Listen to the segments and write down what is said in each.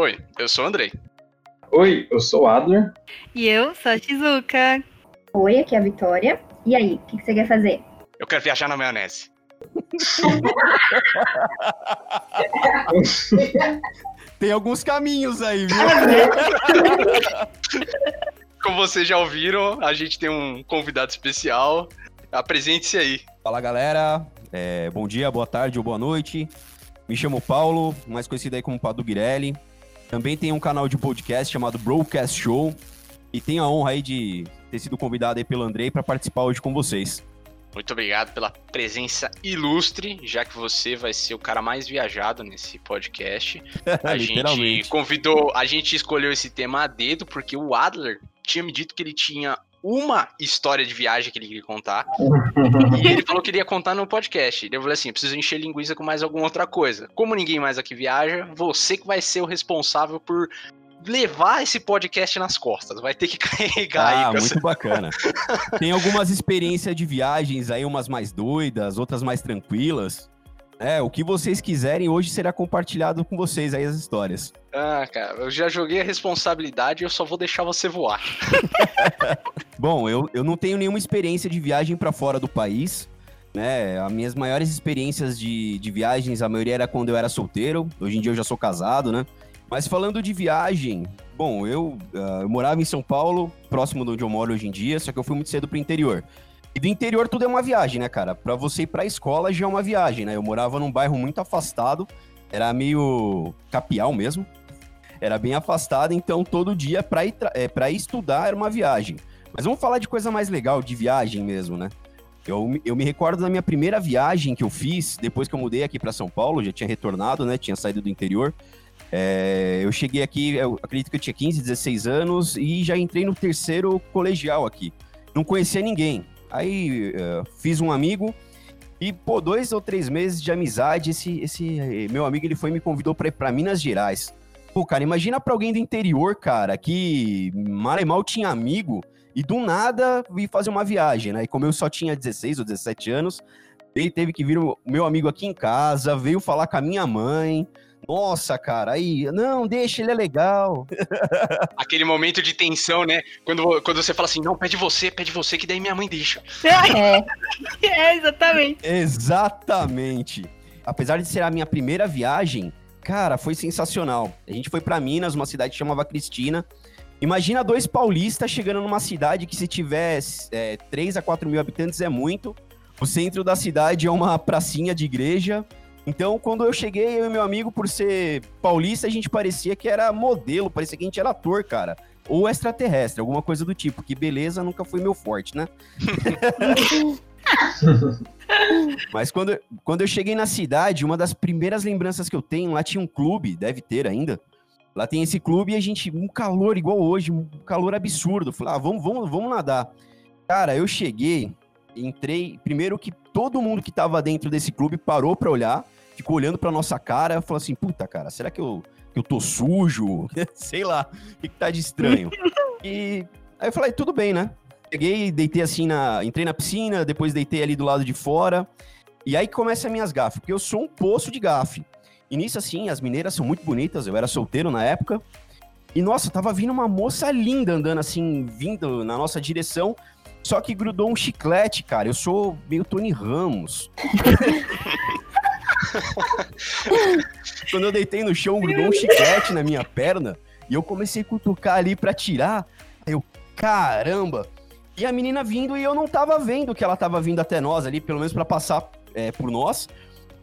Oi, eu sou o Andrei. Oi, eu sou o Adler. E eu sou a Shizuka. Oi, aqui é a Vitória. E aí, o que, que você quer fazer? Eu quero viajar na maionese. Tem alguns caminhos aí, viu? Como vocês já ouviram, a gente tem um convidado especial. Apresente-se aí. Fala galera, é, bom dia, boa tarde ou boa noite. Me chamo Paulo, mais conhecido aí como Padu Guirelli. Também tem um canal de podcast chamado Broadcast Show. E tenho a honra aí de ter sido convidado aí pelo Andrei para participar hoje com vocês. Muito obrigado pela presença ilustre, já que você vai ser o cara mais viajado nesse podcast. A gente convidou, a gente escolheu esse tema a dedo porque o Adler tinha me dito que ele tinha uma história de viagem que ele queria contar. e ele falou que ele ia contar no podcast. Eu falei assim: preciso encher linguiça com mais alguma outra coisa. Como ninguém mais aqui viaja, você que vai ser o responsável por levar esse podcast nas costas. Vai ter que carregar ah, aí. muito bacana. Tem algumas experiências de viagens aí, umas mais doidas, outras mais tranquilas. É, o que vocês quiserem hoje será compartilhado com vocês aí as histórias. Ah, cara, eu já joguei a responsabilidade e eu só vou deixar você voar. Bom, eu, eu não tenho nenhuma experiência de viagem para fora do país. Né, as minhas maiores experiências de, de viagens, a maioria era quando eu era solteiro. Hoje em dia eu já sou casado, né? Mas falando de viagem, bom, eu, uh, eu morava em São Paulo, próximo de onde eu moro hoje em dia, só que eu fui muito cedo pro interior. E do interior tudo é uma viagem, né, cara? Pra você ir pra escola já é uma viagem, né? Eu morava num bairro muito afastado, era meio capial mesmo. Era bem afastado, então todo dia pra ir, é, pra ir estudar era uma viagem. Mas vamos falar de coisa mais legal, de viagem mesmo, né? Eu, eu me recordo da minha primeira viagem que eu fiz, depois que eu mudei aqui para São Paulo, já tinha retornado, né? Tinha saído do interior. É, eu cheguei aqui, eu acredito que eu tinha 15, 16 anos e já entrei no terceiro colegial aqui. Não conhecia ninguém. Aí uh, fiz um amigo e, pô, dois ou três meses de amizade, esse, esse eh, meu amigo ele foi me convidou para ir para Minas Gerais. Pô, cara, imagina pra alguém do interior, cara, que mal e mal tinha amigo e do nada vir fazer uma viagem, né? E como eu só tinha 16 ou 17 anos, ele teve que vir o meu amigo aqui em casa, veio falar com a minha mãe. Nossa, cara, aí, não, deixa, ele é legal. Aquele momento de tensão, né? Quando, quando você fala assim, não, pede você, pede você, que daí minha mãe deixa. É, é exatamente. Exatamente. Apesar de ser a minha primeira viagem, cara, foi sensacional. A gente foi para Minas, uma cidade que chamava Cristina. Imagina dois paulistas chegando numa cidade que se tiver é, 3 a 4 mil habitantes é muito. O centro da cidade é uma pracinha de igreja então, quando eu cheguei, eu e meu amigo, por ser paulista, a gente parecia que era modelo, parecia que a gente era ator, cara. Ou extraterrestre, alguma coisa do tipo, que beleza nunca foi meu forte, né? Mas quando, quando eu cheguei na cidade, uma das primeiras lembranças que eu tenho, lá tinha um clube, deve ter ainda. Lá tem esse clube e a gente, um calor igual hoje, um calor absurdo. Falei, ah, vamos, vamos, vamos nadar. Cara, eu cheguei, entrei. Primeiro que todo mundo que tava dentro desse clube parou pra olhar, ficou olhando pra nossa cara, falou assim: puta, cara, será que eu, que eu tô sujo? Sei lá, o que, que tá de estranho? e aí eu falei: tudo bem, né? Peguei, deitei assim na. Entrei na piscina, depois deitei ali do lado de fora. E aí começa as minhas gafes, porque eu sou um poço de gafe. E nisso, assim, as mineiras são muito bonitas, eu era solteiro na época. E nossa, tava vindo uma moça linda andando assim, vindo na nossa direção. Só que grudou um chiclete, cara. Eu sou meio Tony Ramos. Quando eu deitei no chão, grudou um chiclete na minha perna. E eu comecei a cutucar ali pra tirar. Aí eu, caramba! E a menina vindo e eu não tava vendo que ela tava vindo até nós ali, pelo menos para passar é, por nós.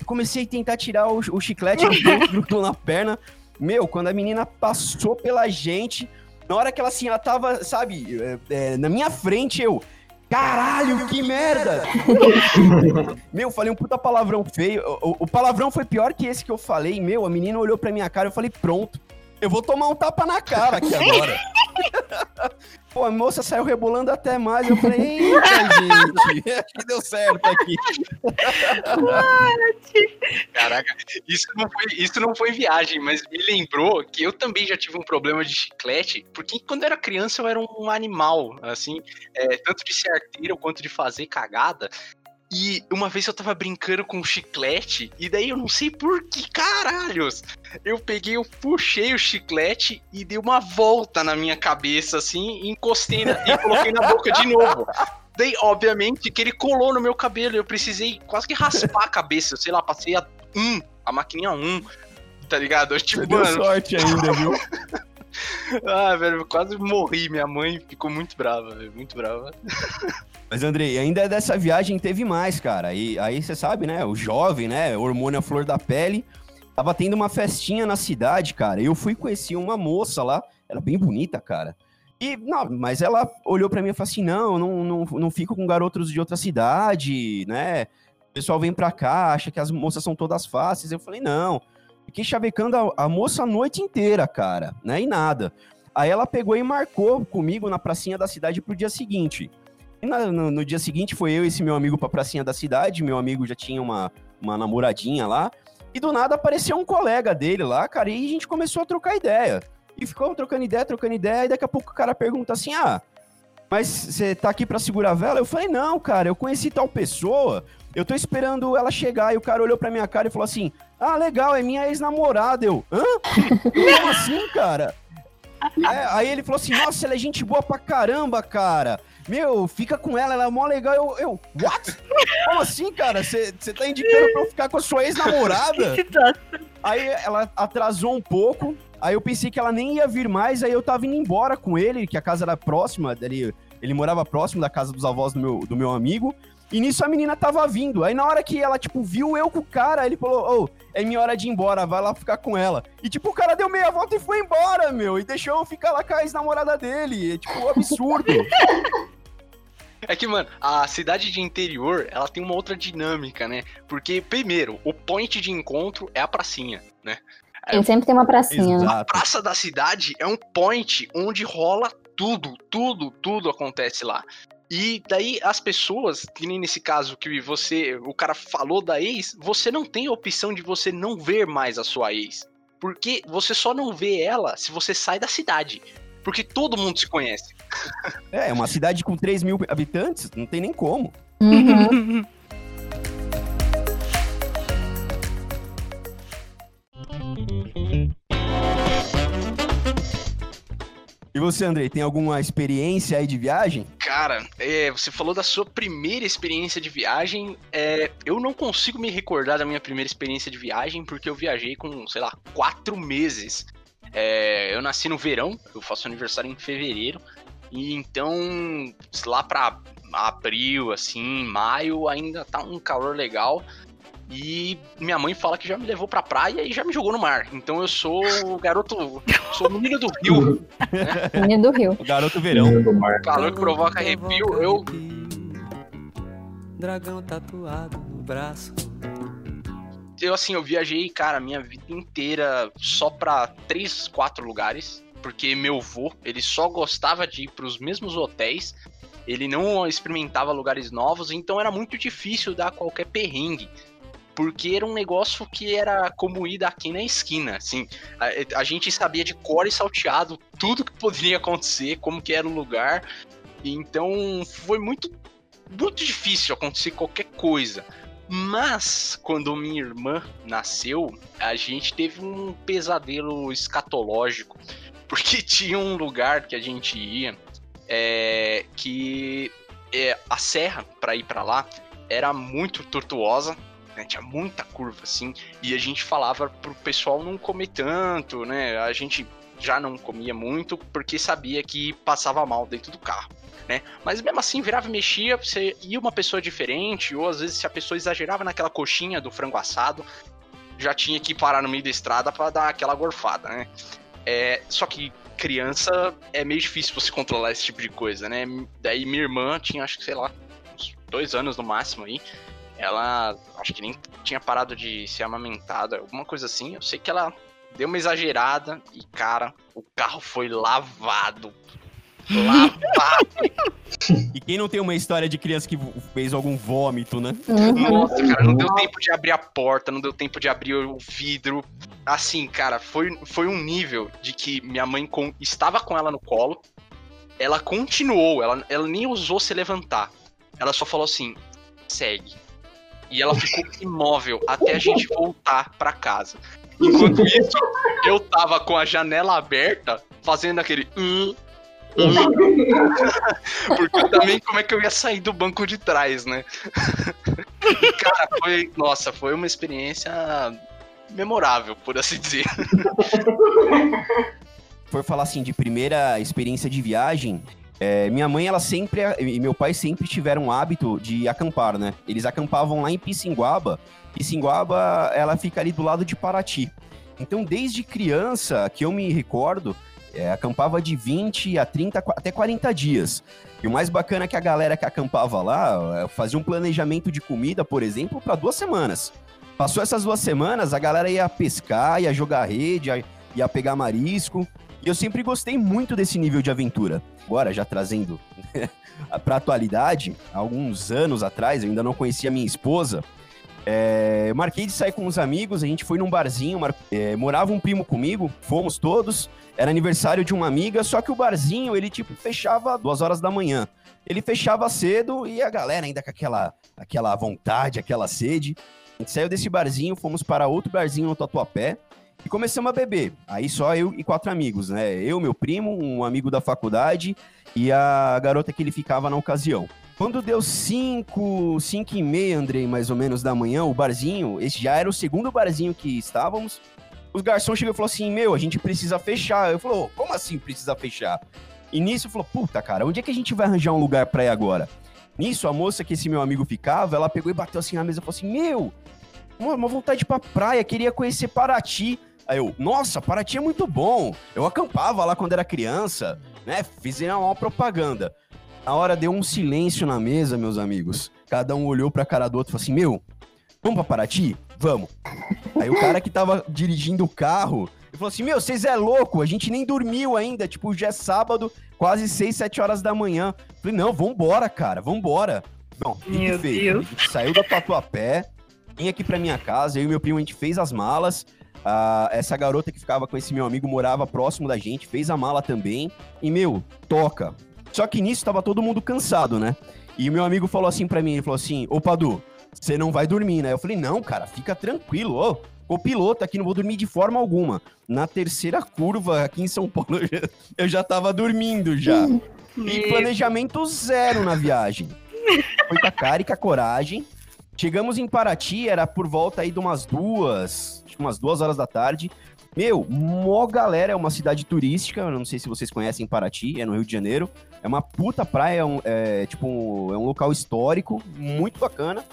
Comecei a tentar tirar o, o chiclete, grudou na perna. Meu, quando a menina passou pela gente, na hora que ela assim, ela tava, sabe, é, é, na minha frente, eu. Caralho, que merda! meu, falei um puta palavrão feio. O, o, palavrão foi pior que esse que eu falei. Meu, a menina olhou pra minha cara e eu falei, pronto. Eu vou tomar um tapa na cara aqui agora. Pô, a moça saiu rebolando até mais. Eu falei, eita, gente, acho que deu certo aqui. Caraca, isso não, foi, isso não foi viagem, mas me lembrou que eu também já tive um problema de chiclete, porque quando eu era criança eu era um animal, assim, é, tanto de ser arteiro quanto de fazer cagada. E uma vez eu tava brincando com um chiclete, e daí eu não sei por que caralhos. Eu peguei, eu puxei o chiclete e dei uma volta na minha cabeça, assim, e encostei na, e coloquei na boca de novo. Daí, obviamente, que ele colou no meu cabelo. Eu precisei quase que raspar a cabeça. Eu sei lá, passei a um, a maquininha 1. Um, tá ligado? Eu, tipo, Você deu mano. sorte ainda, viu? ah, velho, quase morri. Minha mãe ficou muito brava, velho. Muito brava. Mas, Andrei, ainda dessa viagem teve mais, cara. E aí você sabe, né? O jovem, né? Hormônio à flor da pele. Tava tendo uma festinha na cidade, cara. Eu fui conhecer uma moça lá. Ela bem bonita, cara. E, não, mas ela olhou para mim e falou assim: não, não, não, não fico com garotos de outra cidade, né? O pessoal vem pra cá, acha que as moças são todas fáceis. Eu falei, não. Fiquei chavecando a, a moça a noite inteira, cara, né? E nada. Aí ela pegou e marcou comigo na pracinha da cidade pro dia seguinte. E na, no, no, dia seguinte foi eu e esse meu amigo pra pracinha da cidade. Meu amigo já tinha uma, uma namoradinha lá. E do nada apareceu um colega dele lá, cara, e a gente começou a trocar ideia. E ficou trocando ideia, trocando ideia, e daqui a pouco o cara pergunta assim: ah, mas você tá aqui pra segurar a vela? Eu falei: não, cara, eu conheci tal pessoa, eu tô esperando ela chegar. E o cara olhou pra minha cara e falou assim: ah, legal, é minha ex-namorada. Eu, hã? Como assim, cara? É, aí ele falou assim: nossa, ela é gente boa pra caramba, cara. Meu, fica com ela, ela é mó legal. Eu, eu what? Como assim, cara? Você tá indicando pra eu ficar com a sua ex-namorada? Aí ela atrasou um pouco, Aí eu pensei que ela nem ia vir mais, aí eu tava indo embora com ele, que a casa era próxima, ele, ele morava próximo da casa dos avós do meu, do meu amigo. E nisso a menina tava vindo. Aí na hora que ela, tipo, viu eu com o cara, ele falou, ô, oh, é minha hora de ir embora, vai lá ficar com ela. E, tipo, o cara deu meia volta e foi embora, meu. E deixou eu ficar lá com a ex-namorada dele. É, tipo, um absurdo. É que, mano, a cidade de interior, ela tem uma outra dinâmica, né? Porque, primeiro, o point de encontro é a pracinha, né? Tem, sempre tem uma pracinha. Exato. A praça da cidade é um point onde rola tudo, tudo, tudo acontece lá. E daí as pessoas, que nem nesse caso que você, o cara falou da ex, você não tem a opção de você não ver mais a sua ex. Porque você só não vê ela se você sai da cidade. Porque todo mundo se conhece. É, uma cidade com 3 mil habitantes, não tem nem como. Uhum. E você, Andrei, tem alguma experiência aí de viagem? Cara, é, você falou da sua primeira experiência de viagem. É, eu não consigo me recordar da minha primeira experiência de viagem, porque eu viajei com, sei lá, quatro meses. É, eu nasci no verão, eu faço aniversário em fevereiro. E então, lá pra abril, assim, maio, ainda tá um calor legal. E minha mãe fala que já me levou pra praia e já me jogou no mar. Então eu sou o garoto. Sou o menino do rio. Né? Menino do rio. O garoto verão. O calor que provoca arrepio. Eu. Dragão tatuado no braço. Eu, assim, eu viajei, cara, minha vida inteira só pra três, quatro lugares. Porque meu vô, ele só gostava de ir pros mesmos hotéis. Ele não experimentava lugares novos, então era muito difícil dar qualquer perrengue porque era um negócio que era como ir daqui na esquina, assim. A, a, gente sabia de cor e salteado tudo que poderia acontecer, como que era o lugar. Então foi muito, muito difícil acontecer qualquer coisa. Mas quando minha irmã nasceu, a gente teve um pesadelo escatológico, porque tinha um lugar que a gente ia é, que é, a serra para ir para lá era muito tortuosa né? Tinha muita curva, assim. E a gente falava pro pessoal não comer tanto, né? A gente já não comia muito porque sabia que passava mal dentro do carro. Né? Mas mesmo assim, virava e mexia, você ia uma pessoa diferente, ou às vezes se a pessoa exagerava naquela coxinha do frango assado, já tinha que parar no meio da estrada para dar aquela gorfada, né? É, só que criança é meio difícil você controlar esse tipo de coisa, né? Daí minha irmã tinha, acho que, sei lá, uns dois anos no máximo aí ela acho que nem tinha parado de ser amamentada, alguma coisa assim. Eu sei que ela deu uma exagerada e, cara, o carro foi lavado. Lavado. e quem não tem uma história de criança que fez algum vômito, né? Uhum. Nossa, cara, não deu tempo de abrir a porta, não deu tempo de abrir o vidro. Assim, cara, foi, foi um nível de que minha mãe com, estava com ela no colo, ela continuou, ela, ela nem ousou se levantar. Ela só falou assim: segue E ela ficou imóvel até a gente voltar pra casa. Enquanto isso, eu tava com a janela aberta, fazendo aquele. "Hum, hum". Porque também como é que eu ia sair do banco de trás, né? E, cara, foi. Nossa, foi uma experiência memorável, por assim dizer. For falar assim de primeira experiência de viagem, é, minha mãe, ela sempre, e meu pai sempre tiveram o hábito de acampar, né? Eles acampavam lá em Pissinguaba. Pissinguaba, ela fica ali do lado de Paraty. Então, desde criança, que eu me recordo, é, acampava de 20 a 30, até 40 dias. E o mais bacana é que a galera que acampava lá é, fazia um planejamento de comida, por exemplo, para duas semanas. Passou essas duas semanas, a galera ia pescar, ia jogar rede, ia, ia pegar marisco. E eu sempre gostei muito desse nível de aventura. Agora, já trazendo para atualidade, alguns anos atrás, eu ainda não conhecia minha esposa. É, eu marquei de sair com uns amigos, a gente foi num barzinho, mar- é, morava um primo comigo, fomos todos. Era aniversário de uma amiga, só que o barzinho, ele tipo fechava duas horas da manhã. Ele fechava cedo e a galera ainda com aquela, aquela vontade, aquela sede. A gente saiu desse barzinho, fomos para outro barzinho no Tatuapé e começamos a beber. Aí só eu e quatro amigos, né? Eu, meu primo, um amigo da faculdade e a garota que ele ficava na ocasião. Quando deu 5, 5 e meia, Andrei, mais ou menos, da manhã, o barzinho, esse já era o segundo barzinho que estávamos, os garçons chegou e falou assim, meu, a gente precisa fechar. Eu falei, "Ô, como assim precisa fechar? E nisso falou, puta, cara, onde é que a gente vai arranjar um lugar pra ir agora? Nisso, a moça que esse meu amigo ficava, ela pegou e bateu assim na mesa e falou assim, meu, uma, vontade pra praia, queria conhecer Paraty. Aí eu, nossa, Paraty é muito bom. Eu acampava lá quando era criança, né? Fizeram uma propaganda. Na hora deu um silêncio na mesa, meus amigos. Cada um olhou pra cara do outro e falou assim: Meu, vamos pra Paraty? Vamos. Aí o cara que tava dirigindo o carro ele falou assim: Meu, vocês é louco, a gente nem dormiu ainda. Tipo, já é sábado, quase 6, 7 horas da manhã. Falei: Não, vambora, cara, vambora. Bom, Meu. Deus. A gente saiu da Tatuapé, vim aqui pra minha casa, eu e meu primo, a gente fez as malas. Ah, essa garota que ficava com esse meu amigo morava próximo da gente, fez a mala também. E, meu, toca. Só que nisso tava todo mundo cansado, né? E o meu amigo falou assim pra mim, ele falou assim, ô Padu, você não vai dormir, né? Eu falei, não, cara, fica tranquilo, ô. O piloto aqui, não vou dormir de forma alguma. Na terceira curva aqui em São Paulo, eu já, eu já tava dormindo já. E Meu- planejamento zero na viagem. Foi com a cara e com a coragem. Chegamos em Paraty, era por volta aí de umas duas, umas duas horas da tarde. Meu, mó galera, é uma cidade turística, eu não sei se vocês conhecem Paraty, é no Rio de Janeiro. É uma puta praia, é, um- é, tipo, um- é um local histórico, muito bacana.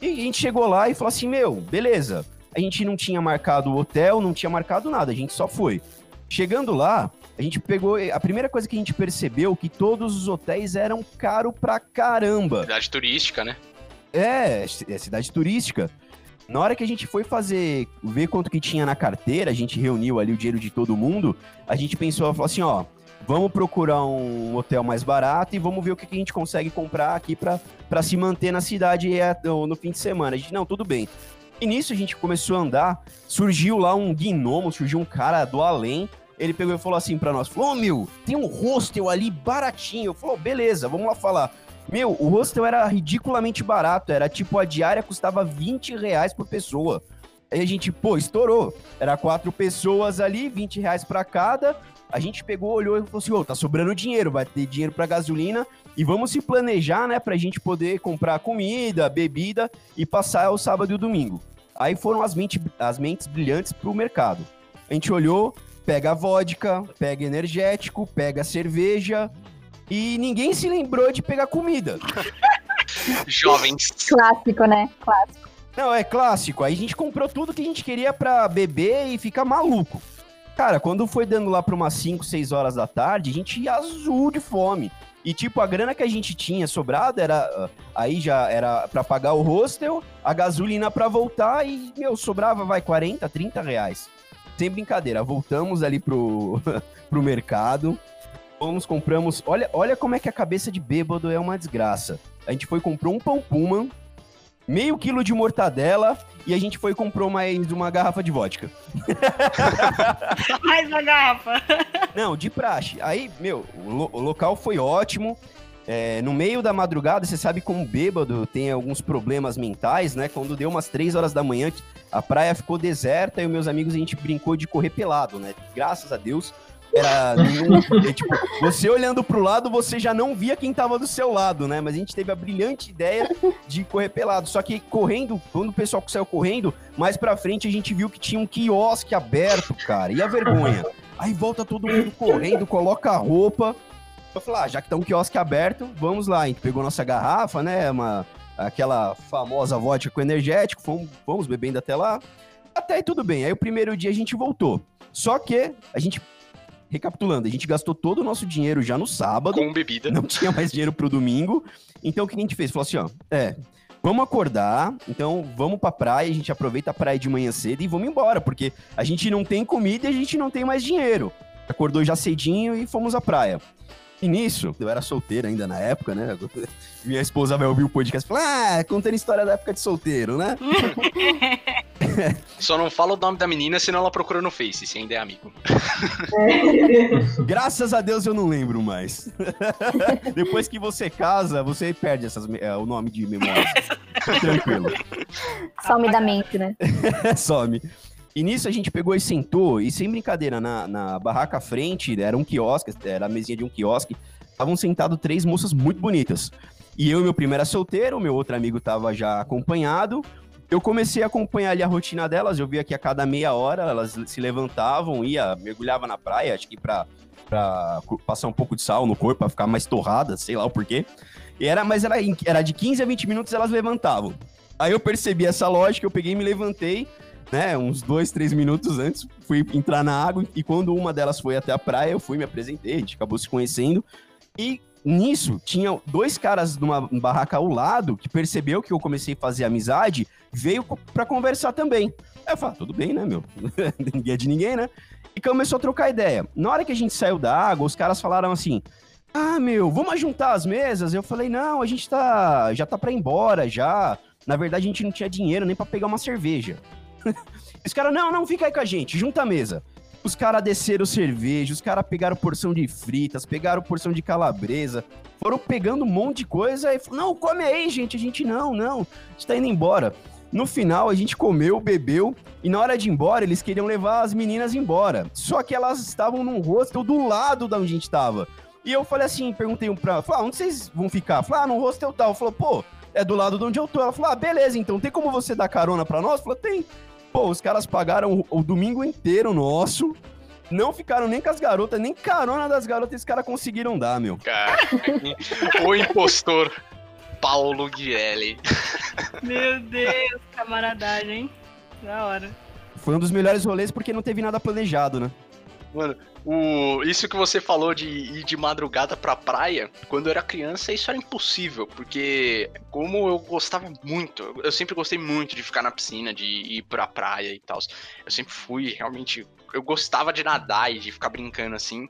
E a gente chegou lá e falou assim, meu, beleza. A gente não tinha marcado hotel, não tinha marcado nada, a gente só foi. Chegando lá, a gente pegou. A primeira coisa que a gente percebeu que todos os hotéis eram caro pra caramba. Cidade turística, né? É, é cidade turística. Na hora que a gente foi fazer, ver quanto que tinha na carteira, a gente reuniu ali o dinheiro de todo mundo, a gente pensou, falou assim, ó, vamos procurar um hotel mais barato e vamos ver o que, que a gente consegue comprar aqui pra se manter na cidade é, no, fim de semana. A gente, não, tudo bem. E nisso a gente começou a andar, surgiu lá um gnomo, surgiu um cara do além, ele pegou e falou assim pra nós, falou, ô meu, tem um hostel ali baratinho. Falou, beleza, vamos lá falar. Meu, o hostel era ridiculamente barato. Era tipo, a diária custava 20 reais por pessoa. Aí a gente, pô, estourou. Era quatro pessoas ali, 20 reais pra cada. A gente pegou, olhou e falou assim: ô, tá sobrando dinheiro, vai ter dinheiro pra gasolina. E vamos se planejar, né, pra gente poder comprar comida, bebida e passar o sábado e o domingo. Aí foram as, mente, as mentes brilhantes pro mercado. A gente olhou, pega vodka, pega energético, pega cerveja. E ninguém se lembrou de pegar comida. Jovens. Clássico, né? Clássico. Não, é clássico. Aí a gente comprou tudo que a gente queria pra beber e ficar maluco. Cara, quando foi dando lá pra umas 5, 6 horas da tarde, a gente ia azul de fome. E tipo, a grana que a gente tinha sobrado era. ah, Aí já era pra pagar o hostel, a gasolina pra voltar e, meu, sobrava, vai, 40, 30 reais. Sem brincadeira, voltamos ali pro, pro mercado. Fomos, compramos. Olha, olha como é que a cabeça de bêbado é uma desgraça. A gente foi comprou um pão puma, meio quilo de mortadela e a gente foi comprou mais uma garrafa de vodka. Mais uma garrafa. Não, de praxe. Aí, meu, o, lo- o local foi ótimo. É, no meio da madrugada, você sabe como bêbado tem alguns problemas mentais, né? Quando deu umas três horas da manhã, a praia ficou deserta e os meus amigos a gente brincou de correr pelado, né? Graças a Deus, era tipo, você olhando pro lado, você já não via quem tava do seu lado, né? Mas a gente teve a brilhante ideia de correr pelado. Só que correndo, quando o pessoal saiu correndo, mais pra frente a gente viu que tinha um quiosque aberto, cara. E a vergonha? Aí volta todo mundo correndo, coloca a roupa. Eu falei, ah, já que tá um quiosque aberto, vamos lá. A gente pegou nossa garrafa, né? Uma, aquela famosa vodka com energético, fomos, fomos bebendo até lá. Até aí tudo bem. Aí o primeiro dia a gente voltou. Só que a gente recapitulando, a gente gastou todo o nosso dinheiro já no sábado. Com bebida. Não tinha mais dinheiro pro domingo. Então o que a gente fez? Falou assim, ó, é, vamos acordar, então vamos pra praia, a gente aproveita a praia de manhã cedo e vamos embora, porque a gente não tem comida e a gente não tem mais dinheiro. Acordou já cedinho e fomos à praia. E nisso, eu era solteiro ainda na época, né? Minha esposa vai ouvir o podcast e falar, ah, contando história da época de solteiro, né? Só não fala o nome da menina, senão ela procura no Face, se ainda é amigo. Graças a Deus eu não lembro mais. Depois que você casa, você perde essas, é, o nome de memória. Tranquilo. Some da mente, né? Some. E nisso a gente pegou e sentou, e sem brincadeira, na, na barraca à frente, era um quiosque, era a mesinha de um quiosque, estavam sentados três moças muito bonitas. E eu e meu primeiro era solteiro, meu outro amigo tava já acompanhado. Eu comecei a acompanhar ali a rotina delas, eu via que a cada meia hora elas se levantavam, ia, mergulhava na praia, acho que pra, pra passar um pouco de sal no corpo, pra ficar mais torrada, sei lá o porquê. E era, mas era, era de 15 a 20 minutos elas levantavam. Aí eu percebi essa lógica, eu peguei e me levantei, né, uns dois, três minutos antes, fui entrar na água e quando uma delas foi até a praia, eu fui, me apresentei, a gente acabou se conhecendo e nisso tinha dois caras numa barraca ao lado que percebeu que eu comecei a fazer amizade, veio para conversar também. Eu falei, ah, tudo bem, né, meu? ninguém é de ninguém, né? E começou a trocar ideia. Na hora que a gente saiu da água, os caras falaram assim: "Ah, meu, vamos juntar as mesas?" Eu falei: "Não, a gente tá já tá para ir embora já. Na verdade, a gente não tinha dinheiro nem para pegar uma cerveja." Os caras, não, não, fica aí com a gente, junta a mesa. Os caras desceram cerveja, os caras pegaram porção de fritas, pegaram porção de calabresa, foram pegando um monte de coisa e falaram, não, come aí, gente. A gente, não, não, a gente tá indo embora. No final, a gente comeu, bebeu, e na hora de ir embora, eles queriam levar as meninas embora. Só que elas estavam num hostel do lado da onde a gente tava. E eu falei assim, perguntei um pra ela, ah, onde vocês vão ficar? Falei, ah, no hostel tal. Falou, pô, é do lado de onde eu tô. Ela falou, ah, beleza, então tem como você dar carona pra nós? Falei, tem. Pô, os caras pagaram o, o domingo inteiro nosso. Não ficaram nem com as garotas, nem carona das garotas esses caras conseguiram dar, meu. Cara, o impostor Paulo Guirelli. Meu Deus, camaradagem, hein? Da hora. Foi um dos melhores rolês porque não teve nada planejado, né? Mano, o, isso que você falou de ir de madrugada pra praia, quando eu era criança, isso era impossível, porque como eu gostava muito, eu sempre gostei muito de ficar na piscina, de ir pra praia e tal. Eu sempre fui realmente. Eu gostava de nadar e de ficar brincando assim.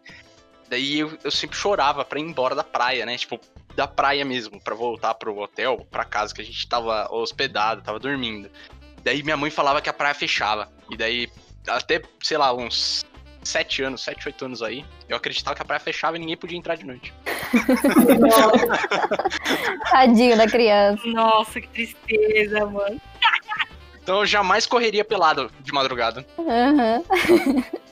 Daí eu, eu sempre chorava pra ir embora da praia, né? Tipo, da praia mesmo, pra voltar pro hotel, pra casa que a gente tava hospedado, tava dormindo. Daí minha mãe falava que a praia fechava. E daí, até, sei lá, uns sete anos, sete, oito anos aí, eu acreditava que a praia fechava e ninguém podia entrar de noite. Tadinho da criança. Nossa, que tristeza, mano. Então eu jamais correria pelado de madrugada. Uhum.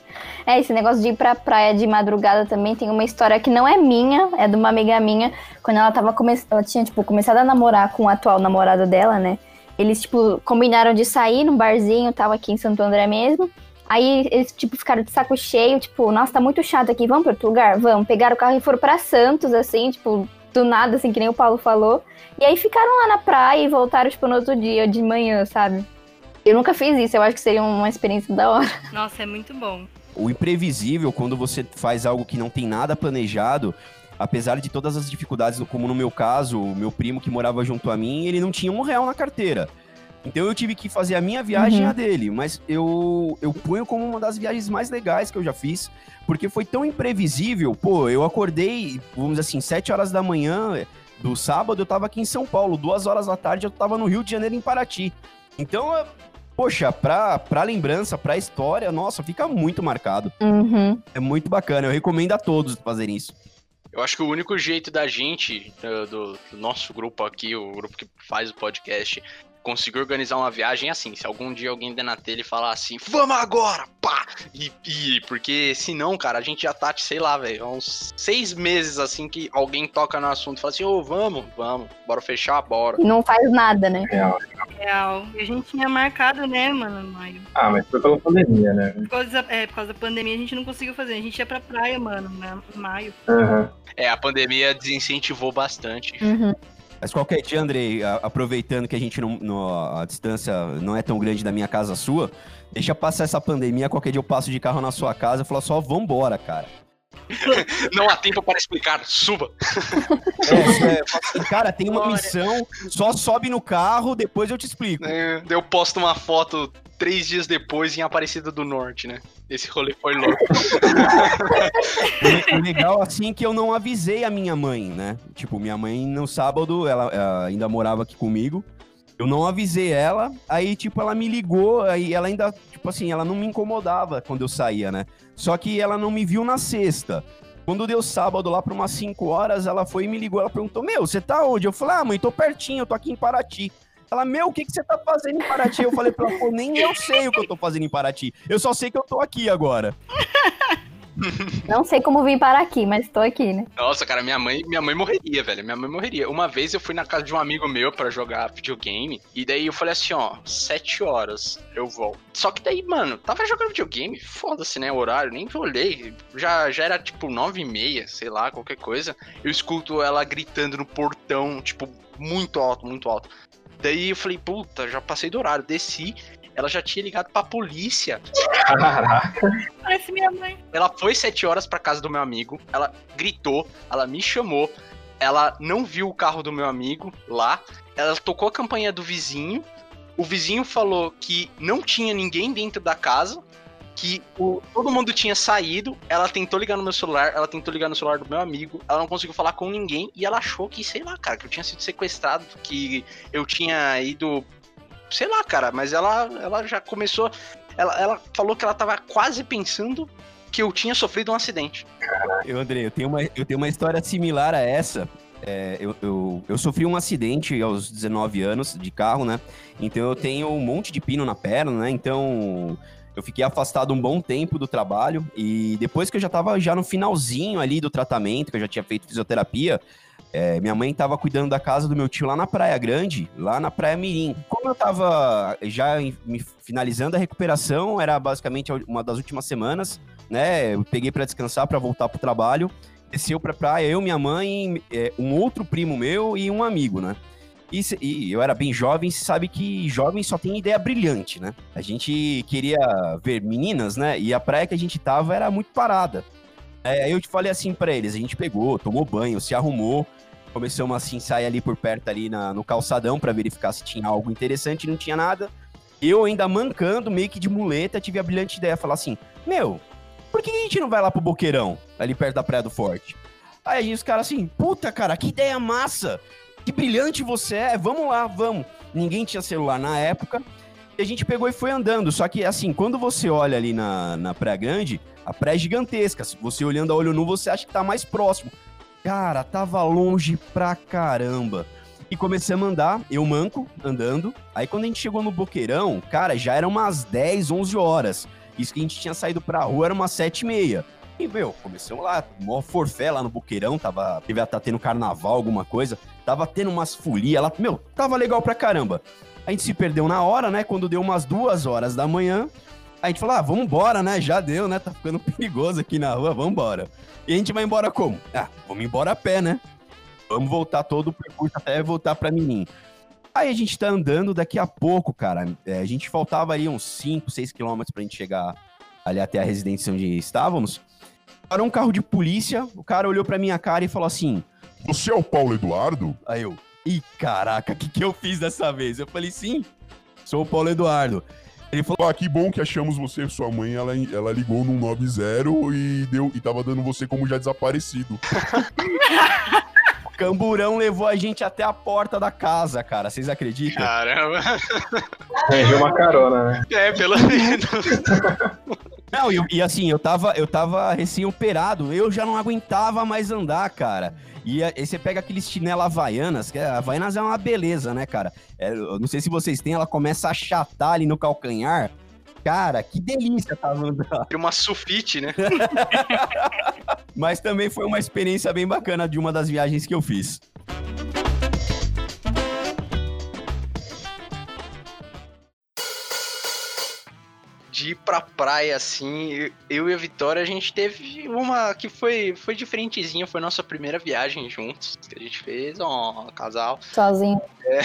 É, esse negócio de ir pra praia de madrugada também tem uma história que não é minha, é de uma amiga minha. Quando ela tava come... ela tinha, tipo, começado a namorar com o atual namorado dela, né? Eles, tipo, combinaram de sair num barzinho, tava aqui em Santo André mesmo. Aí eles, tipo, ficaram de saco cheio, tipo, nossa, tá muito chato aqui, vamos pra outro lugar? Vamos. Pegaram o carro e foram pra Santos, assim, tipo, do nada, assim, que nem o Paulo falou. E aí ficaram lá na praia e voltaram, tipo, no outro dia, de manhã, sabe? Eu nunca fiz isso, eu acho que seria uma experiência da hora. Nossa, é muito bom. O imprevisível, quando você faz algo que não tem nada planejado, apesar de todas as dificuldades, como no meu caso, o meu primo que morava junto a mim, ele não tinha um real na carteira. Então eu tive que fazer a minha viagem Uhum. a dele, mas eu, eu ponho como uma das viagens mais legais que eu já fiz, porque foi tão imprevisível. Pô, eu acordei, vamos dizer assim, 7 horas da manhã do sábado, eu tava aqui em São Paulo, duas horas da tarde eu tava no Rio de Janeiro, em Paraty. Então, poxa, pra, pra lembrança, pra história, nossa, fica muito marcado. Uhum. É muito bacana, eu recomendo a todos fazerem isso. Eu acho que o único jeito da gente, do, do nosso grupo aqui, o grupo que faz o podcast, conseguir organizar uma viagem é assim. Se algum dia alguém der na telha e falar assim, vamos agora, pá! E, e porque senão, cara, a gente já tá, sei lá, velho, uns seis meses assim que alguém toca no assunto e fala assim, ô, oh, vamos, vamos, bora fechar, bora. Não faz nada, né? Real. Real. E a gente tinha marcado, né, mano, maio. Ah, mas foi pela pandemia, né? Por causa, é, por causa da pandemia a gente não conseguiu fazer. A gente ia pra praia, mano, né, em maio. Uhum. É, a pandemia desincentivou bastante. Uhum. Mas qualquer dia, Andrei, aproveitando que a gente não, no- a distância não é tão grande da minha casa à sua, deixa passar essa pandemia, qualquer dia eu passo de carro na sua casa e falo só, vambora, cara. Não há tempo para explicar, suba. É, é, assim, cara, tem uma missão, só sobe no carro, depois eu te explico. É, eu posto uma foto três dias depois em Aparecida do Norte, né? Esse rolê foi louco. O legal, assim, que eu não avisei a minha mãe, né? Tipo, minha mãe no sábado, ela, ela ainda morava aqui comigo. Eu não avisei ela, aí, tipo, ela me ligou, aí ela ainda, tipo assim, ela não me incomodava quando eu saía, né? Só que ela não me viu na sexta. Quando deu sábado lá pra umas 5 horas, ela foi e me ligou, ela perguntou, meu, você tá onde? Eu falei, ah, mãe, tô pertinho, eu tô aqui em Paraty. Ela, meu, o que, que você tá fazendo em Paraty? Eu falei pra ela, pô, nem eu sei o que eu tô fazendo em Paraty. Eu só sei que eu tô aqui agora. Não sei como vim parar aqui, mas tô aqui, né? Nossa, cara, minha mãe, minha mãe morreria, velho. Minha mãe morreria. Uma vez eu fui na casa de um amigo meu pra jogar videogame. E daí eu falei assim, ó, sete horas eu volto. Só que daí, mano, tava jogando videogame, foda-se, né? O horário, nem olhei. Já, já era tipo nove e meia, sei lá, qualquer coisa. Eu escuto ela gritando no portão, tipo, muito alto, muito alto. Daí eu falei, puta, já passei do horário, desci. Ela já tinha ligado pra polícia. Caraca. Parece minha mãe. Ela foi sete horas pra casa do meu amigo, ela gritou, ela me chamou, ela não viu o carro do meu amigo lá, ela tocou a campainha do vizinho, o vizinho falou que não tinha ninguém dentro da casa, que o- todo mundo tinha saído, ela tentou ligar no meu celular, ela tentou ligar no celular do meu amigo, ela não conseguiu falar com ninguém e ela achou que, sei lá, cara, que eu tinha sido sequestrado, que eu tinha ido sei lá, cara, mas ela, ela já começou. Ela, ela falou que ela tava quase pensando que eu tinha sofrido um acidente. Eu, André, eu tenho uma, eu tenho uma história similar a essa. É, eu, eu, eu sofri um acidente aos 19 anos de carro, né? Então eu tenho um monte de pino na perna, né? Então eu fiquei afastado um bom tempo do trabalho. E depois que eu já tava já no finalzinho ali do tratamento, que eu já tinha feito fisioterapia, é, minha mãe tava cuidando da casa do meu tio lá na Praia Grande, lá na Praia Mirim. Como eu tava já me finalizando a recuperação, era basicamente uma das últimas semanas, né? Eu peguei pra descansar, pra voltar pro trabalho. Desceu pra praia, eu, minha mãe, é, um outro primo meu e um amigo, né? E, se- e eu era bem jovem, você sabe que jovem só tem ideia brilhante, né? A gente queria ver meninas, né? E a praia que a gente tava era muito parada. É, eu te falei assim pra eles, a gente pegou, tomou banho, se arrumou, começamos assim, sair ali por perto ali na- no calçadão pra verificar se tinha algo interessante, não tinha nada. Eu ainda mancando, meio que de muleta, tive a brilhante ideia, falar assim, meu, por que a gente não vai lá pro Boqueirão, ali perto da Praia do Forte? Aí os caras assim, puta, cara, que ideia massa! Que brilhante você é, vamos lá, vamos. Ninguém tinha celular na época, e a gente pegou e foi andando. Só que, assim, quando você olha ali na, na Praia Grande, a praia é gigantesca. Se você olhando a olho nu, você acha que tá mais próximo. Cara, tava longe pra caramba. E começamos a andar, eu manco, andando. Aí quando a gente chegou no Boqueirão, cara, já eram umas 10, 11 horas. Isso que a gente tinha saído pra rua era umas 7 e meia. E, meu, começamos lá, mó forfé lá no Boqueirão, tava, devia estar tendo carnaval, alguma coisa. Tava tendo umas folias lá, meu, tava legal pra caramba. A gente se perdeu na hora, né? Quando deu umas duas horas da manhã, a gente falou, ah, vamos embora, né? Já deu, né? Tá ficando perigoso aqui na rua, vamos embora. E a gente vai embora como? Ah, vamos embora a pé, né? Vamos voltar todo o percurso até voltar pra Mirim. Aí a gente tá andando daqui a pouco, cara. é, a gente faltava ali uns 5, 6 quilômetros pra gente chegar ali até a residência onde estávamos. Parou um carro de polícia, o cara olhou pra minha cara e falou assim: Você é o Paulo Eduardo? Aí eu, ih, caraca, o que, que eu fiz dessa vez? Eu falei, sim, sou o Paulo Eduardo. Ele falou, Ah, que bom que achamos você. Sua mãe, ela, ela ligou no 90 e deu e tava dando você como já desaparecido. o camburão levou a gente até a porta da casa, cara. Vocês acreditam? Caramba. Arranjou uma carona, né? É, pelo menos. Não, e, e assim, eu tava, eu tava recém-operado, eu já não aguentava mais andar, cara. E aí você pega aqueles chinelo Havaianas, que a Havaianas é uma beleza, né, cara? É, eu não sei se vocês têm, ela começa a achatar ali no calcanhar. Cara, que delícia tá andando. Uma sulfite, né? Mas também foi uma experiência bem bacana de uma das viagens que eu fiz. De ir pra praia, assim, eu e a Vitória, a gente teve uma que foi, foi diferentezinha, foi nossa primeira viagem juntos, que a gente fez, ó, casal. Sozinho. É.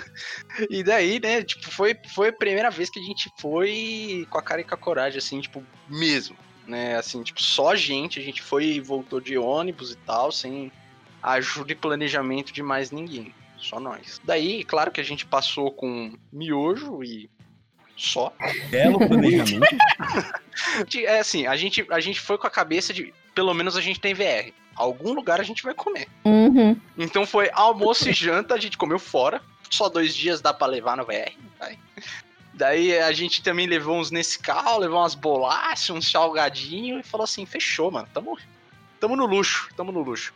e daí, né, tipo, foi, foi a primeira vez que a gente foi com a cara e com a coragem, assim, tipo, mesmo, né, assim, tipo, só a gente, a gente foi e voltou de ônibus e tal, sem ajuda e planejamento de mais ninguém. Só nós. Daí, claro que a gente passou com miojo e só. Belo planejamento. é assim, a gente, a gente foi com a cabeça de pelo menos a gente tem VR. Algum lugar a gente vai comer. Uhum. Então foi almoço e janta, a gente comeu fora. Só dois dias dá pra levar no VR. Vai. Daí a gente também levou uns Nescau, levou umas bolachas, uns salgadinho e falou assim: fechou, mano. Tamo, tamo no luxo, tamo no luxo.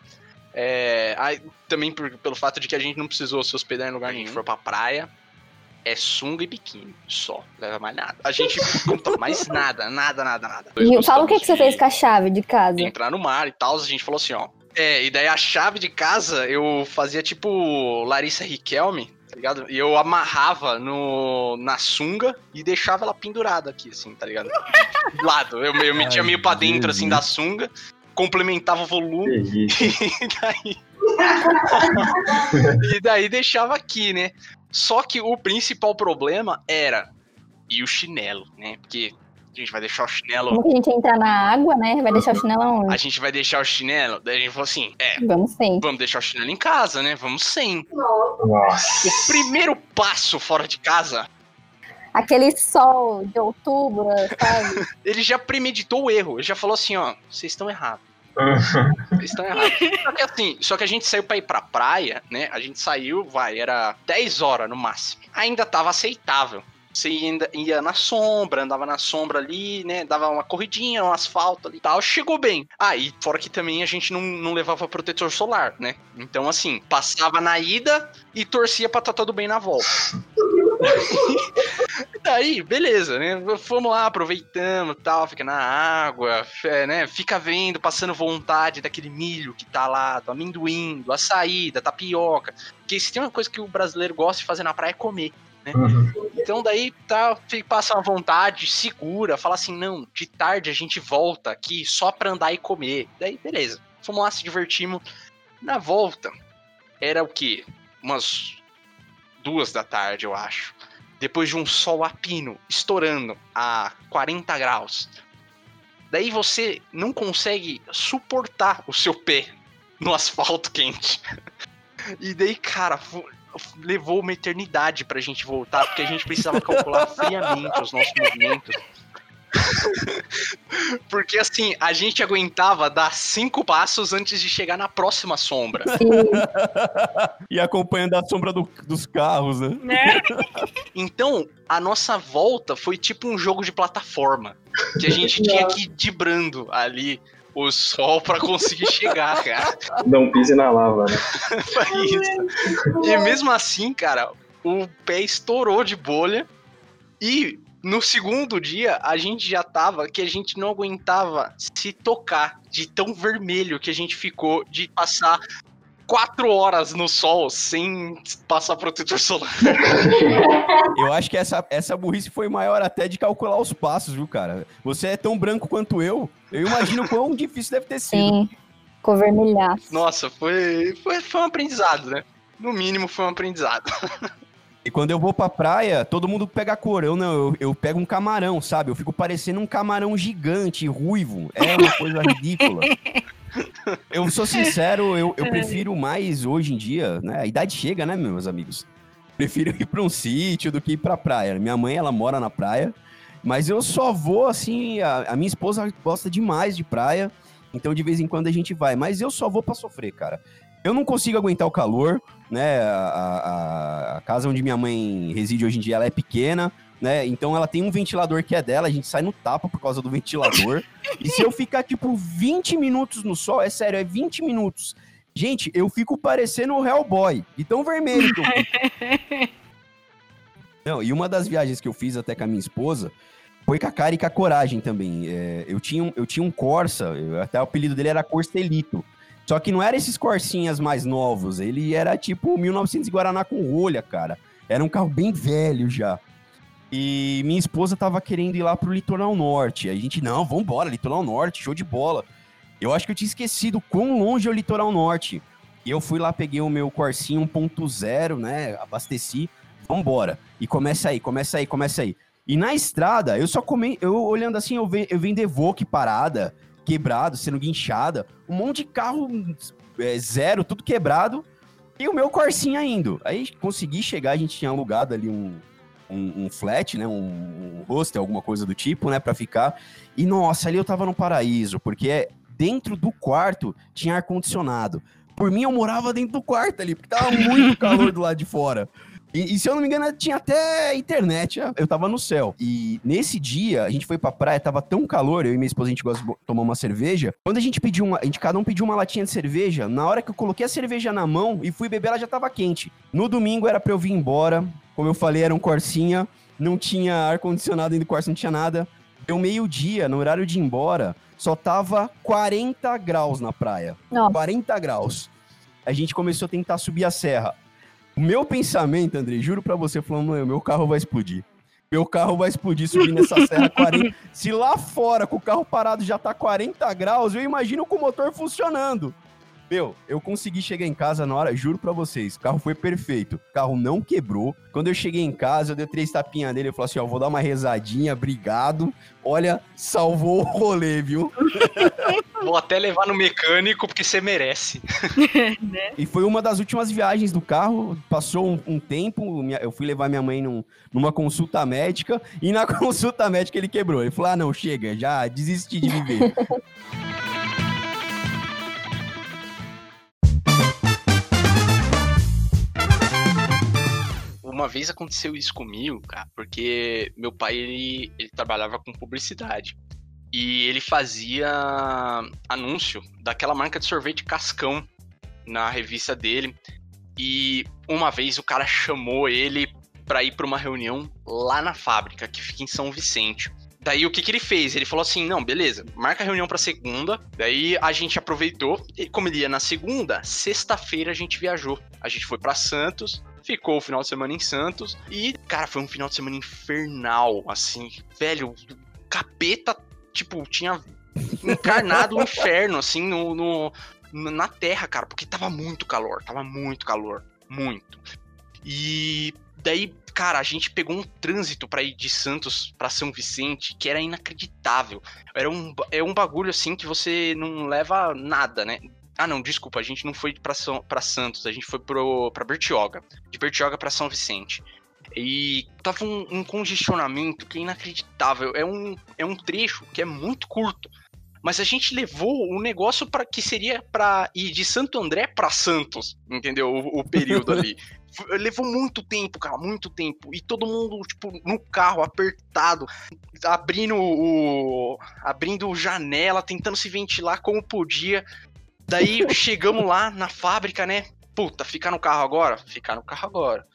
É, aí, também por, pelo fato de que a gente não precisou se hospedar em lugar nenhum. A gente foi pra praia, é sunga e biquíni, só. Leva mais nada. A gente comprou mais nada, nada, nada, nada. E fala o que, que você fez com a chave de casa. Entrar no mar e tal, a gente falou assim, ó. É, e daí a chave de casa eu fazia tipo Larissa Riquelme, tá ligado? E eu amarrava no, na sunga e deixava ela pendurada aqui, assim, tá ligado? Do lado. Eu, eu metia meio pra dentro, assim, da sunga, complementava o volume. e daí. E daí deixava aqui, né? Só que o principal problema era. E o chinelo, né? Porque a gente vai deixar o chinelo. Como que a gente entrar na água, né? Vai deixar o chinelo aonde? A gente vai deixar o chinelo. Daí a gente falou assim: é. Vamos sem. Vamos deixar o chinelo em casa, né? Vamos sem. Nossa. O primeiro passo fora de casa. Aquele sol de outubro, sabe? Ele já premeditou o erro. Ele já falou assim: ó, vocês estão errados. Vocês estão errados. Só que assim, só que a gente saiu pra ir pra praia, né? A gente saiu, vai, era 10 horas no máximo. Ainda tava aceitável. Você ainda ia na sombra, andava na sombra ali, né? Dava uma corridinha no asfalto ali e tal. Chegou bem. Ah, e fora que também a gente não, não levava protetor solar, né? Então, assim, passava na ida e torcia pra estar tá tudo bem na volta. Daí, beleza, né? Fomos lá, aproveitamos tal, fica na água, é, né? Fica vendo, passando vontade daquele milho que tá lá, do amendoim, do açaí, da tapioca. Porque se tem uma coisa que o brasileiro gosta de fazer na praia é comer. Né? Uhum. Então daí tá, passa uma vontade, segura, fala assim, não, de tarde a gente volta aqui só pra andar e comer. Daí, beleza. Fomos lá, se divertimos. Na volta, era o quê? Umas duas da tarde, eu acho. Depois de um sol a pino, estourando a 40 graus. Daí você não consegue suportar o seu pé no asfalto quente. E daí, cara, levou uma eternidade pra gente voltar, porque a gente precisava calcular friamente os nossos movimentos. Porque assim, a gente aguentava dar cinco passos antes de chegar na próxima sombra. e acompanhando a sombra do- dos carros, né? Né? Então, a nossa volta foi tipo um jogo de plataforma. Que a gente tinha que ir dibrando ali o sol pra conseguir chegar, cara. Não pise na lava, né? Foi isso. E mesmo assim, cara, o pé estourou de bolha. E no segundo dia, a gente já tava que a gente não aguentava se tocar de tão vermelho que a gente ficou de passar quatro horas no sol sem passar protetor solar. Eu acho que essa, essa burrice foi maior até de calcular os passos, viu, cara? Você é tão branco quanto eu. Eu imagino quão difícil deve ter sido. Sim. Ficou vermelhaço. Nossa, foi, foi, foi um aprendizado, né? No mínimo foi um aprendizado. E quando eu vou pra praia, todo mundo pega cor. Eu não, eu, eu pego um camarão, sabe? Eu fico parecendo um camarão gigante, ruivo. É uma coisa ridícula. Eu sou sincero, eu, eu prefiro mais hoje em dia, né? A idade chega, né, meus amigos? Prefiro ir pra um sítio do que ir pra praia. Minha mãe, ela mora na praia, mas eu só vou assim. A, a minha esposa gosta demais de praia, então de vez em quando a gente vai. Mas eu só vou pra sofrer, cara. Eu não consigo aguentar o calor. Né? A, a, a casa onde minha mãe reside hoje em dia ela é pequena, né? Então ela tem um ventilador que é dela, a gente sai no tapa por causa do ventilador. e se eu ficar, tipo, 20 minutos no sol, é sério, é 20 minutos. Gente, eu fico parecendo o Hellboy, de tão vermelho que eu fico. Não, e uma das viagens que eu fiz até com a minha esposa foi com a cara e com a coragem também. É, eu, tinha um, eu tinha um Corsa, eu- até o apelido dele era Corstelito. Só que não era esses Corsinhas mais novos, ele era tipo 1900 Guaraná com rolha, cara. Era um carro bem velho já. E minha esposa tava querendo ir lá pro litoral norte. A gente, não, vambora, litoral norte, show de bola. Eu acho que eu tinha esquecido quão longe é o litoral norte. E eu fui lá, peguei o meu Corsinha 1.0, né? Abasteci, vambora. E começa aí, começa aí, começa aí. E na estrada, eu só come... eu olhando assim, eu, ve... eu vendo Evoque parada, quebrado, sendo guinchada, um monte de carro é, zero, tudo quebrado, e o meu Corsinha indo. Aí consegui chegar, a gente tinha alugado ali um, um, um flat, né, um, um hostel, alguma coisa do tipo, né, pra ficar. E nossa, ali eu tava no paraíso, porque dentro do quarto tinha ar-condicionado. Por mim, eu morava dentro do quarto ali, porque tava muito calor do lado de fora. E, e se eu não me engano, tinha até internet, eu tava no céu. E nesse dia, a gente foi pra praia, tava tão calor, eu e minha esposa, a gente gosta de tomar uma cerveja. Quando a gente pediu uma, a gente cada um pediu uma latinha de cerveja, na hora que eu coloquei a cerveja na mão e fui beber, ela já tava quente. No domingo era pra eu vir embora, como eu falei, era um Corsinha, não tinha ar-condicionado dentro do Corsa, não tinha nada. Deu meio-dia, no horário de ir embora, só tava 40 graus na praia. Nossa. 40 graus. A gente começou a tentar subir a serra. O meu pensamento, André, juro pra você, falando, "Mano, meu carro vai explodir. Meu carro vai explodir subindo essa serra 40. Se lá fora, com o carro parado, já tá 40 graus, eu imagino com o motor funcionando. Meu, eu consegui chegar em casa na hora, juro pra vocês, o carro foi perfeito. O carro não quebrou. Quando eu cheguei em casa, eu dei três tapinhas nele, eu falei assim, ó, vou dar uma rezadinha, obrigado. Olha, salvou o rolê, viu? Vou até levar no mecânico porque você merece. né? E foi uma das últimas viagens do carro. Passou um, um tempo, minha- eu fui levar minha mãe num- numa consulta médica, e na consulta médica ele quebrou. Ele falou: ah, não, chega, já desisti de viver. Uma vez aconteceu isso comigo, cara, porque meu pai ele, ele trabalhava com publicidade. E ele fazia anúncio daquela marca de sorvete Cascão na revista dele. E uma vez o cara chamou ele pra ir pra uma reunião lá na fábrica, que fica em São Vicente. Daí o que, que ele fez? Ele falou assim: não, beleza, marca a reunião pra segunda. Daí a gente aproveitou, e como ele ia na segunda, sexta-feira a gente viajou. A gente foi pra Santos, ficou o final de semana em Santos. E, cara, foi um final de semana infernal, assim. Velho, capeta, tipo, tinha encarnado o inferno, assim, no, no- na terra, cara, porque tava muito calor, tava muito calor, muito. E daí, cara, a gente pegou um trânsito pra ir de Santos pra São Vicente que era inacreditável. Era um, é um bagulho assim que você não leva nada, né? Ah, não, desculpa, a gente não foi pra, São, pra Santos, a gente foi pro, pra Bertioga. De Bertioga pra São Vicente. E tava um, um congestionamento que é inacreditável. É um, é um trecho que é muito curto. Mas a gente levou o negócio para que seria pra ir de Santo André pra Santos, entendeu? O, o período ali. Levou muito tempo, cara, muito tempo. E todo mundo, tipo, no carro, apertado, abrindo o. abrindo janela, tentando se ventilar como podia. Daí chegamos lá na fábrica, né? Puta, ficar no carro agora? Ficar no carro agora.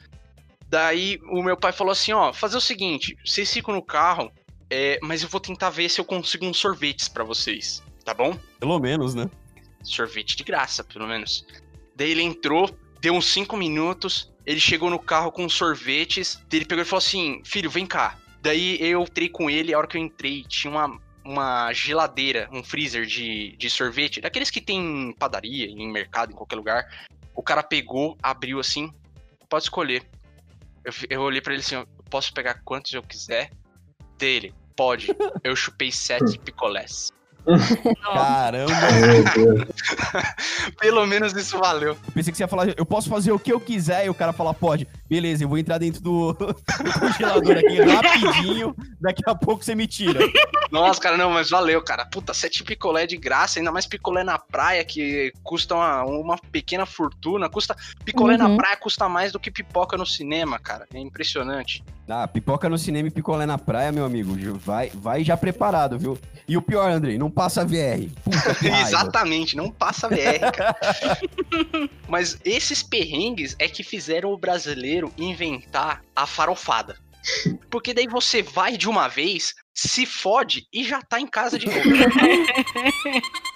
Daí o meu pai falou assim: ó, fazer o seguinte, vocês ficam no carro, é, mas eu vou tentar ver se eu consigo uns sorvetes pra vocês, tá bom? Pelo menos, né? sorvete de graça, pelo menos. Daí ele entrou, deu uns 5 minutos, ele chegou no carro com os sorvetes, daí ele pegou e falou assim: Filho, vem cá. Daí eu entrei com ele, a hora que eu entrei, tinha uma, uma geladeira, um freezer de, de sorvete, daqueles que tem em padaria, em mercado, em qualquer lugar. O cara pegou, abriu assim, pode escolher. Eu, eu olhei pra ele assim: eu posso pegar quantos eu quiser? Dele, pode. Eu chupei sete picolés. Caramba. Pelo menos isso valeu. Eu pensei que você ia falar, eu posso fazer o que eu quiser, e o cara falar, pode. Beleza, eu vou entrar dentro do, do congelador aqui rapidinho, daqui a pouco você me tira. Nossa, cara, não, mas valeu, cara. Puta, sete picolé de graça, ainda mais picolé na praia, que custa uma, uma pequena fortuna. Custa. Picolé na Uhum. praia custa mais do que pipoca no cinema, cara. É impressionante. Ah, pipoca no cinema e picolé na praia, meu amigo. Vai, vai já preparado, viu? E o pior, Andrei, não passa VR. Exatamente, não passa VR, cara. Mas esses perrengues é que fizeram o brasileiro inventar a farofada. Porque daí você vai de uma vez, se fode e já tá em casa de novo.